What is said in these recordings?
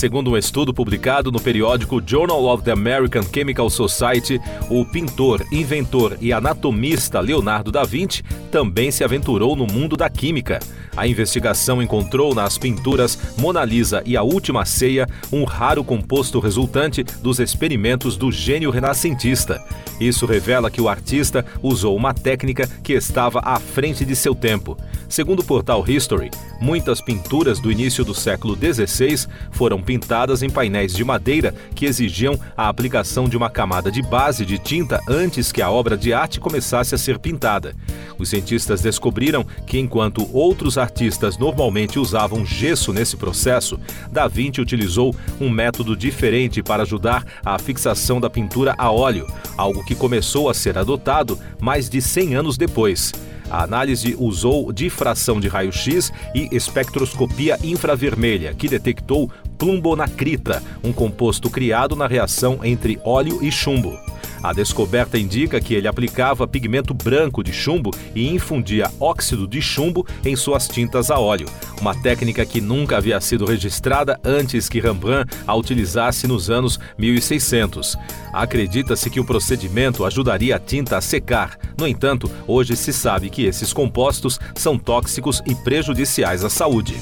Segundo um estudo publicado no periódico Journal of the American Chemical Society, o pintor, inventor e anatomista Leonardo da Vinci também se aventurou no mundo da química. A investigação encontrou nas pinturas Mona Lisa e A Última Ceia um raro composto resultante dos experimentos do gênio renascentista. Isso revela que o artista usou uma técnica que estava à frente de seu tempo. Segundo o portal History, muitas pinturas do início do século XVI foram pintadas em painéis de madeira que exigiam a aplicação de uma camada de base de tinta antes que a obra de arte começasse a ser pintada. Os cientistas descobriram que, enquanto outros artistas normalmente usavam gesso nesse processo, Da Vinci utilizou um método diferente para ajudar a fixação da pintura a óleo, algo que começou a ser adotado mais de 100 anos depois. A análise usou difração de raio-x e espectroscopia infravermelha, que detectou plumbonacrita, um composto criado na reação entre óleo e chumbo. A descoberta indica que ele aplicava pigmento branco de chumbo e infundia óxido de chumbo em suas tintas a óleo, uma técnica que nunca havia sido registrada antes que Rembrandt a utilizasse nos anos 1600. Acredita-se que o procedimento ajudaria a tinta a secar. No entanto, hoje se sabe que esses compostos são tóxicos e prejudiciais à saúde.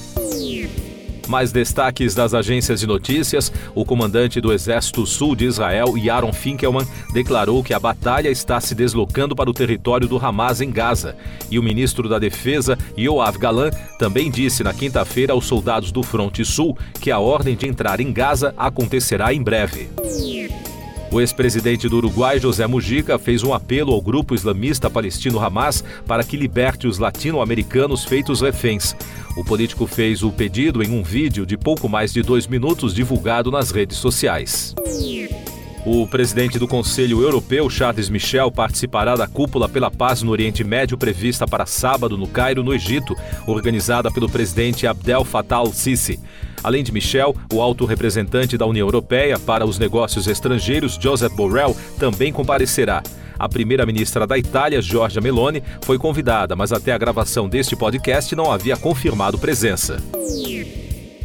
Mais destaques das agências de notícias: o comandante do Exército Sul de Israel, Yaron Finkelman, declarou que a batalha está se deslocando para o território do Hamas em Gaza. E o ministro da Defesa, Yoav Galan, também disse na quinta-feira aos soldados do Fronte Sul que a ordem de entrar em Gaza acontecerá em breve. O ex-presidente do Uruguai, José Mujica, fez um apelo ao grupo islamista palestino Hamas para que liberte os latino-americanos feitos reféns. O político fez o pedido em um vídeo de pouco mais de dois minutos divulgado nas redes sociais. O presidente do Conselho Europeu, Charles Michel, participará da Cúpula pela Paz no Oriente Médio prevista para sábado no Cairo, no Egito, organizada pelo presidente Abdel Fattah al-Sisi. Além de Michel, o alto representante da União Europeia para os Negócios Estrangeiros, Joseph Borrell, também comparecerá. A primeira-ministra da Itália, Giorgia Meloni, foi convidada, mas até a gravação deste podcast não havia confirmado presença.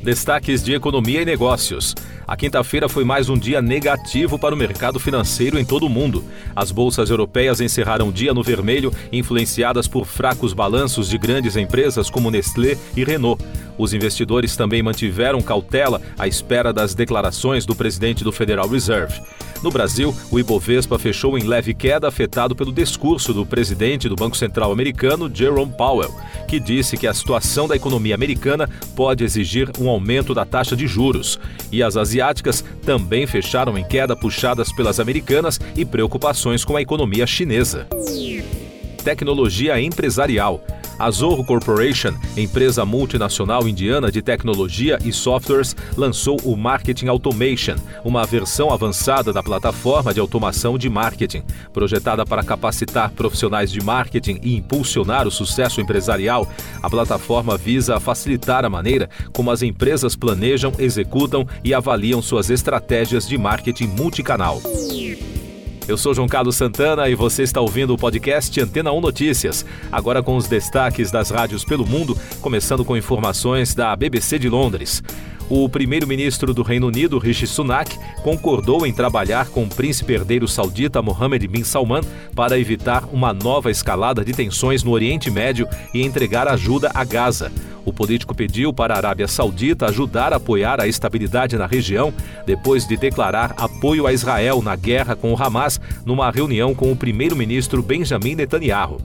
Destaques de economia e negócios. A quinta-feira foi mais um dia negativo para o mercado financeiro em todo o mundo. As bolsas europeias encerraram o dia no vermelho, influenciadas por fracos balanços de grandes empresas como Nestlé e Renault. Os investidores também mantiveram cautela à espera das declarações do presidente do Federal Reserve. No Brasil, o Ibovespa fechou em leve queda afetado pelo discurso do presidente do Banco Central americano, Jerome Powell, que disse que a situação da economia americana pode exigir um aumento da taxa de juros. E as asiáticas também fecharam em queda puxadas pelas americanas e preocupações com a economia chinesa. Tecnologia empresarial. A Zorro Corporation, empresa multinacional indiana de tecnologia e softwares, lançou o Marketing Automation, uma versão avançada da plataforma de automação de marketing. Projetada para capacitar profissionais de marketing e impulsionar o sucesso empresarial, a plataforma visa facilitar a maneira como as empresas planejam, executam e avaliam suas estratégias de marketing multicanal. Eu sou João Carlos Santana e você está ouvindo o podcast Antena 1 Notícias. Agora com os destaques das rádios pelo mundo, começando com informações da BBC de Londres. O primeiro-ministro do Reino Unido, Rishi Sunak, concordou em trabalhar com o príncipe herdeiro saudita Mohammed bin Salman para evitar uma nova escalada de tensões no Oriente Médio e entregar ajuda a Gaza. O político pediu para a Arábia Saudita ajudar a apoiar a estabilidade na região depois de declarar apoio a Israel na guerra com o Hamas numa reunião com o primeiro-ministro Benjamin Netanyahu.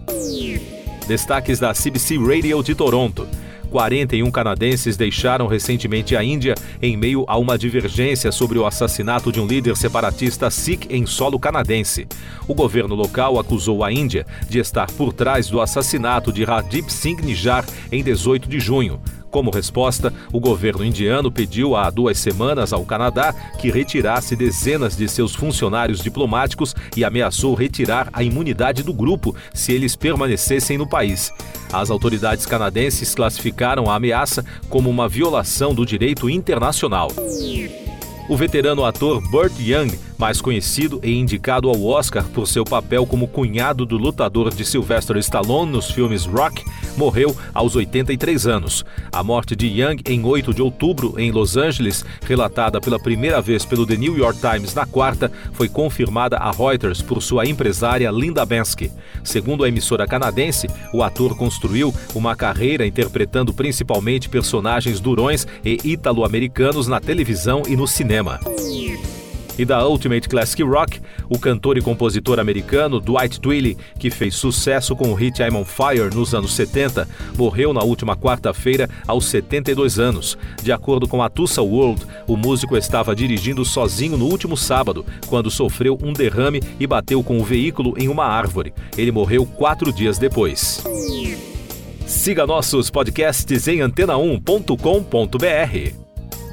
Destaques da CBC Radio de Toronto. 41 canadenses deixaram recentemente a Índia em meio a uma divergência sobre o assassinato de um líder separatista Sikh em solo canadense. O governo local acusou a Índia de estar por trás do assassinato de Radip Singh Nijar em 18 de junho. Como resposta, o governo indiano pediu há duas semanas ao Canadá que retirasse dezenas de seus funcionários diplomáticos e ameaçou retirar a imunidade do grupo se eles permanecessem no país. As autoridades canadenses classificaram a ameaça como uma violação do direito internacional. O veterano ator Burt Young mais conhecido e indicado ao Oscar por seu papel como cunhado do lutador de Sylvester Stallone nos filmes Rock, morreu aos 83 anos. A morte de Young em 8 de outubro em Los Angeles, relatada pela primeira vez pelo The New York Times na quarta, foi confirmada a Reuters por sua empresária Linda Bensky. Segundo a emissora canadense, o ator construiu uma carreira interpretando principalmente personagens durões e italo-americanos na televisão e no cinema e da Ultimate Classic Rock, o cantor e compositor americano Dwight Twilley, que fez sucesso com o hit I'm on Fire nos anos 70, morreu na última quarta-feira aos 72 anos. De acordo com a Tussa World, o músico estava dirigindo sozinho no último sábado, quando sofreu um derrame e bateu com o veículo em uma árvore. Ele morreu quatro dias depois. Siga nossos podcasts em antena1.com.br.